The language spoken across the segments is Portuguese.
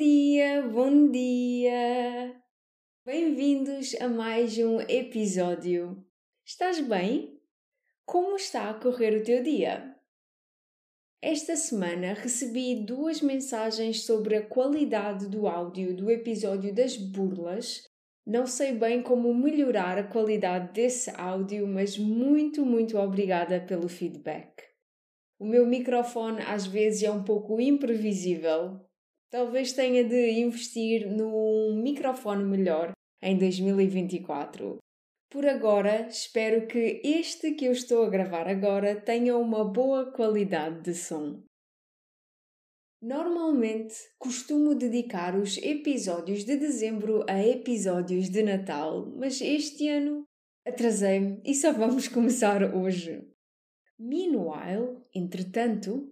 Dia, bom dia! Bem-vindos a mais um episódio. Estás bem? Como está a correr o teu dia? Esta semana recebi duas mensagens sobre a qualidade do áudio do episódio das burlas. Não sei bem como melhorar a qualidade desse áudio, mas muito, muito obrigada pelo feedback. O meu microfone às vezes é um pouco imprevisível, Talvez tenha de investir num microfone melhor em 2024. Por agora, espero que este que eu estou a gravar agora tenha uma boa qualidade de som. Normalmente costumo dedicar os episódios de dezembro a episódios de Natal, mas este ano atrasei-me e só vamos começar hoje. Meanwhile, entretanto,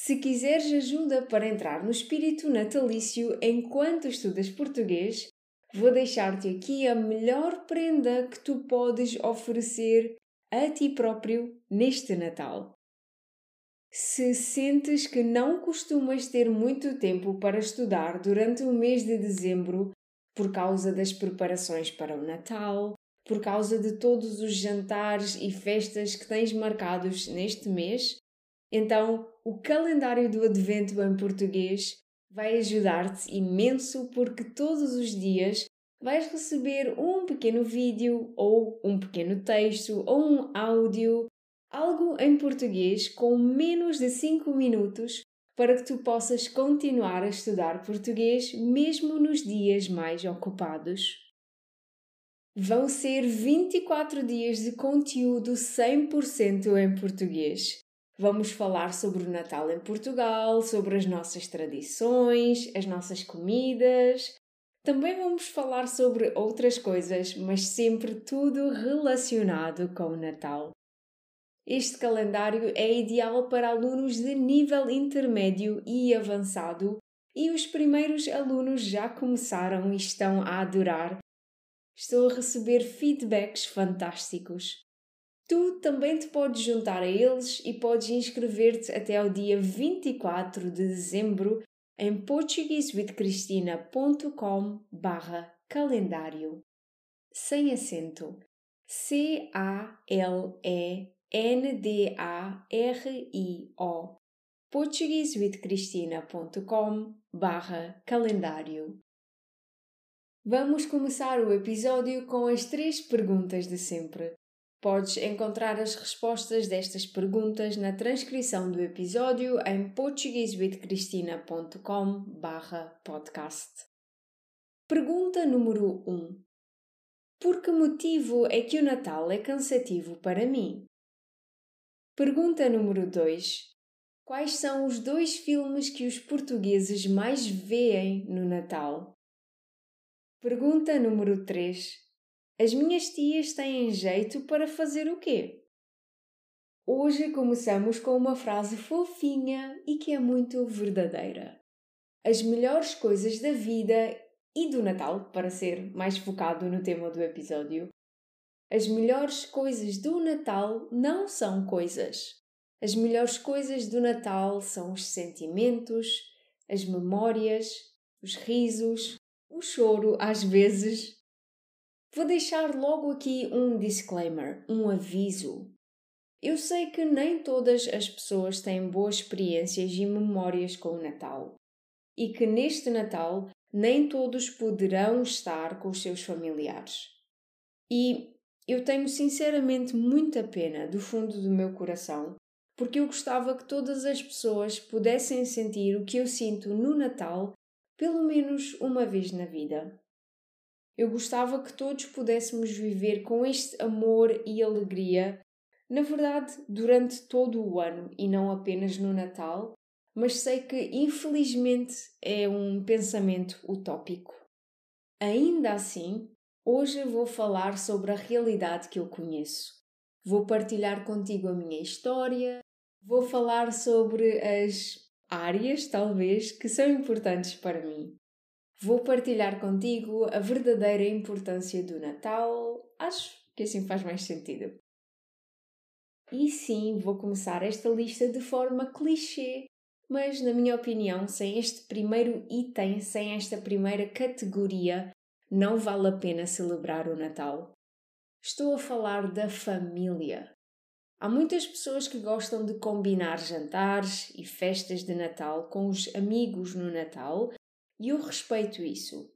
se quiseres ajuda para entrar no espírito natalício enquanto estudas português, vou deixar-te aqui a melhor prenda que tu podes oferecer a ti próprio neste Natal. Se sentes que não costumas ter muito tempo para estudar durante o mês de dezembro por causa das preparações para o Natal, por causa de todos os jantares e festas que tens marcados neste mês, então, o calendário do Advento em português vai ajudar-te imenso porque todos os dias vais receber um pequeno vídeo ou um pequeno texto ou um áudio, algo em português com menos de 5 minutos para que tu possas continuar a estudar português mesmo nos dias mais ocupados. Vão ser 24 dias de conteúdo 100% em português. Vamos falar sobre o Natal em Portugal, sobre as nossas tradições, as nossas comidas. Também vamos falar sobre outras coisas, mas sempre tudo relacionado com o Natal. Este calendário é ideal para alunos de nível intermédio e avançado, e os primeiros alunos já começaram e estão a adorar. Estou a receber feedbacks fantásticos. Tu também te podes juntar a eles e podes inscrever-te até ao dia 24 de dezembro em portuguesewithcristina.com barra calendário. Sem acento. C-A-L-E-N-D-A-R-I-O portuguesewithcristina.com barra calendário. Vamos começar o episódio com as três perguntas de sempre. Podes encontrar as respostas destas perguntas na transcrição do episódio em portuguesewithcristina.com podcast. Pergunta número 1. Por que motivo é que o Natal é cansativo para mim? Pergunta número 2. Quais são os dois filmes que os portugueses mais veem no Natal? Pergunta número 3. As minhas tias têm jeito para fazer o quê? Hoje começamos com uma frase fofinha e que é muito verdadeira. As melhores coisas da vida e do Natal, para ser mais focado no tema do episódio, as melhores coisas do Natal não são coisas. As melhores coisas do Natal são os sentimentos, as memórias, os risos, o choro às vezes Vou deixar logo aqui um disclaimer, um aviso. Eu sei que nem todas as pessoas têm boas experiências e memórias com o Natal, e que neste Natal nem todos poderão estar com os seus familiares. E eu tenho sinceramente muita pena do fundo do meu coração, porque eu gostava que todas as pessoas pudessem sentir o que eu sinto no Natal pelo menos uma vez na vida. Eu gostava que todos pudéssemos viver com este amor e alegria, na verdade, durante todo o ano e não apenas no Natal, mas sei que infelizmente é um pensamento utópico. Ainda assim, hoje vou falar sobre a realidade que eu conheço. Vou partilhar contigo a minha história, vou falar sobre as áreas, talvez, que são importantes para mim. Vou partilhar contigo a verdadeira importância do Natal. Acho que assim faz mais sentido. E sim, vou começar esta lista de forma clichê, mas na minha opinião, sem este primeiro item, sem esta primeira categoria, não vale a pena celebrar o Natal. Estou a falar da família. Há muitas pessoas que gostam de combinar jantares e festas de Natal com os amigos no Natal e eu respeito isso.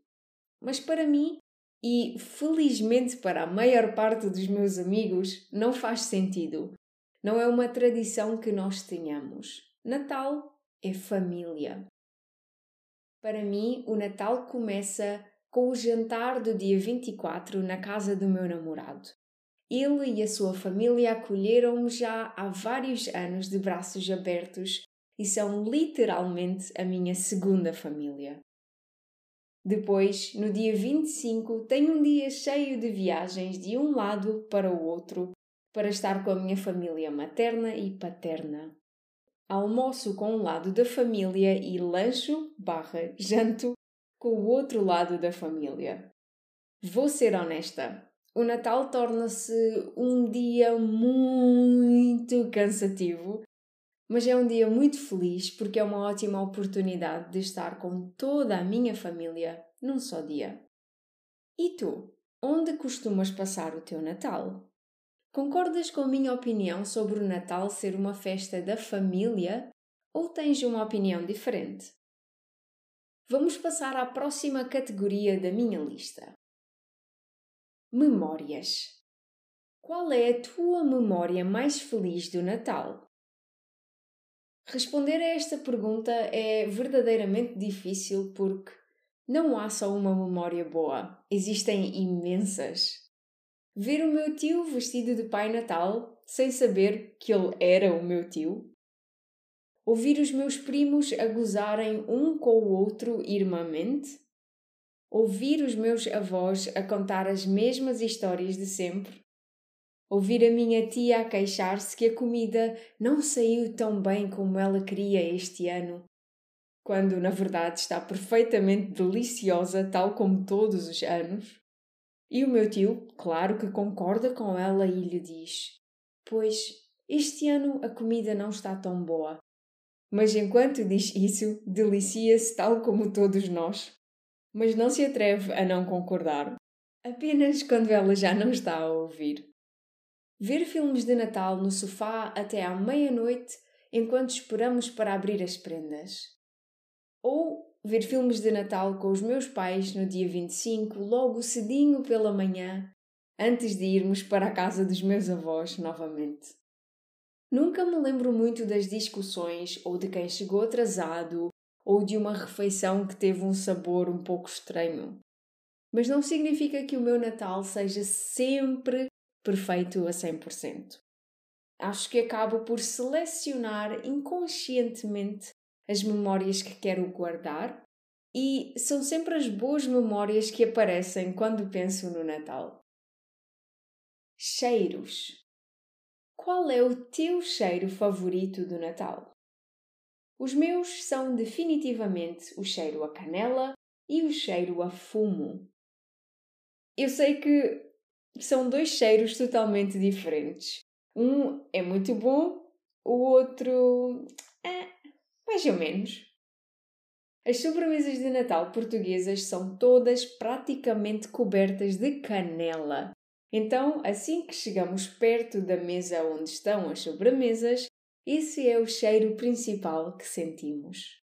Mas para mim, e felizmente para a maior parte dos meus amigos, não faz sentido. Não é uma tradição que nós tenhamos. Natal é família. Para mim, o Natal começa com o jantar do dia 24 na casa do meu namorado. Ele e a sua família acolheram-me já há vários anos de braços abertos e são literalmente a minha segunda família. Depois, no dia 25, tenho um dia cheio de viagens de um lado para o outro para estar com a minha família materna e paterna. Almoço com um lado da família e lancho barra janto com o outro lado da família. Vou ser honesta, o Natal torna-se um dia muito cansativo, mas é um dia muito feliz porque é uma ótima oportunidade de estar com toda a minha família num só dia. E tu, onde costumas passar o teu Natal? Concordas com a minha opinião sobre o Natal ser uma festa da família ou tens uma opinião diferente? Vamos passar à próxima categoria da minha lista. Memórias. Qual é a tua memória mais feliz do Natal? Responder a esta pergunta é verdadeiramente difícil porque não há só uma memória boa, existem imensas. Ver o meu tio vestido de Pai Natal sem saber que ele era o meu tio. Ouvir os meus primos a gozarem um com o outro irmãmente ouvir os meus avós a contar as mesmas histórias de sempre, ouvir a minha tia a queixar-se que a comida não saiu tão bem como ela queria este ano, quando na verdade está perfeitamente deliciosa, tal como todos os anos. E o meu tio, claro que concorda com ela e lhe diz: Pois este ano a comida não está tão boa. Mas enquanto diz isso, delicia-se tal como todos nós mas não se atreve a não concordar, apenas quando ela já não está a ouvir. Ver filmes de Natal no sofá até à meia-noite enquanto esperamos para abrir as prendas. Ou ver filmes de Natal com os meus pais no dia 25, logo cedinho pela manhã, antes de irmos para a casa dos meus avós novamente. Nunca me lembro muito das discussões ou de quem chegou atrasado ou de uma refeição que teve um sabor um pouco estranho. Mas não significa que o meu Natal seja sempre perfeito a 100%. Acho que acabo por selecionar inconscientemente as memórias que quero guardar e são sempre as boas memórias que aparecem quando penso no Natal. Cheiros. Qual é o teu cheiro favorito do Natal? Os meus são definitivamente o cheiro a canela e o cheiro a fumo. Eu sei que são dois cheiros totalmente diferentes. Um é muito bom, o outro é mais ou menos. As sobremesas de Natal portuguesas são todas praticamente cobertas de canela. Então, assim que chegamos perto da mesa onde estão as sobremesas, esse é o cheiro principal que sentimos.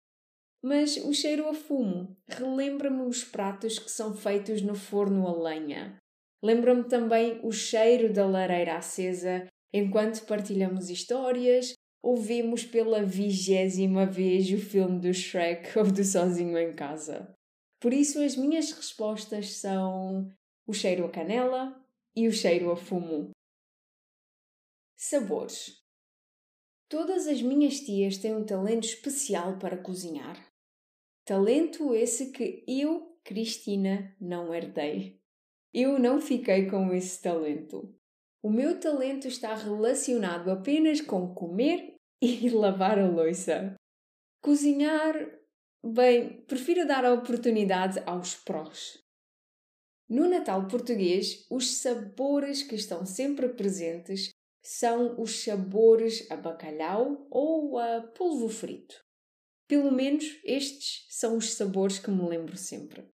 Mas o cheiro a fumo relembra-me os pratos que são feitos no forno a lenha. Lembra-me também o cheiro da lareira acesa enquanto partilhamos histórias ou vemos pela vigésima vez o filme do Shrek ou do Sozinho em Casa. Por isso, as minhas respostas são o cheiro a canela e o cheiro a fumo. Sabores. Todas as minhas tias têm um talento especial para cozinhar. Talento esse que eu, Cristina, não herdei. Eu não fiquei com esse talento. O meu talento está relacionado apenas com comer e lavar a louça. Cozinhar, bem, prefiro dar a oportunidade aos prós. No Natal português, os sabores que estão sempre presentes são os sabores a bacalhau ou a polvo frito. Pelo menos estes são os sabores que me lembro sempre.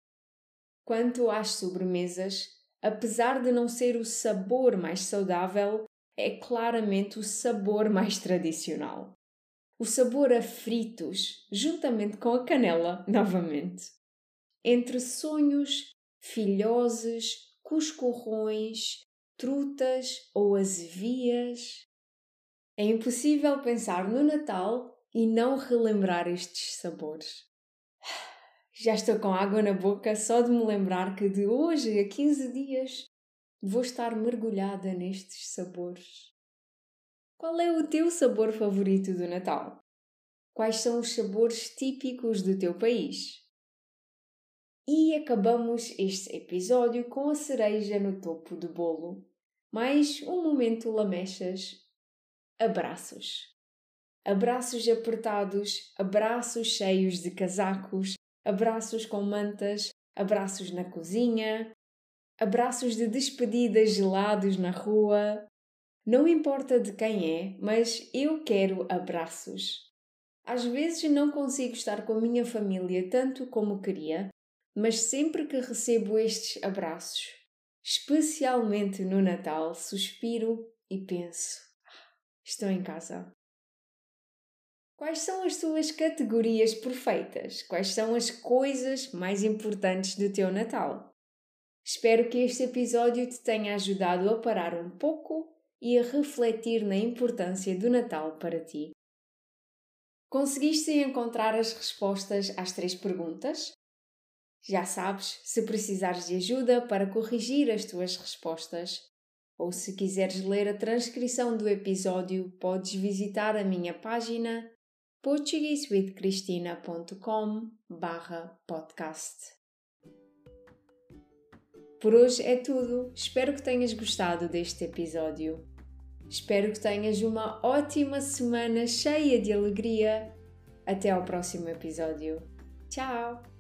Quanto às sobremesas, apesar de não ser o sabor mais saudável, é claramente o sabor mais tradicional. O sabor a fritos, juntamente com a canela, novamente. Entre sonhos, filhoses, cuscurrões, trutas ou azevias. É impossível pensar no Natal e não relembrar estes sabores. Já estou com água na boca só de me lembrar que de hoje a 15 dias vou estar mergulhada nestes sabores. Qual é o teu sabor favorito do Natal? Quais são os sabores típicos do teu país? E acabamos este episódio com a cereja no topo do bolo. Mais um momento lamechas. Abraços. Abraços apertados, abraços cheios de casacos, abraços com mantas, abraços na cozinha, abraços de despedida gelados na rua. Não importa de quem é, mas eu quero abraços. Às vezes não consigo estar com a minha família tanto como queria, mas sempre que recebo estes abraços, especialmente no Natal, suspiro e penso: ah, estou em casa. Quais são as tuas categorias perfeitas? Quais são as coisas mais importantes do teu Natal? Espero que este episódio te tenha ajudado a parar um pouco e a refletir na importância do Natal para ti. Conseguiste encontrar as respostas às três perguntas? Já sabes, se precisares de ajuda para corrigir as tuas respostas, ou se quiseres ler a transcrição do episódio, podes visitar a minha página portuguesewithcristina.com podcast. Por hoje é tudo. Espero que tenhas gostado deste episódio. Espero que tenhas uma ótima semana cheia de alegria. Até ao próximo episódio. Tchau!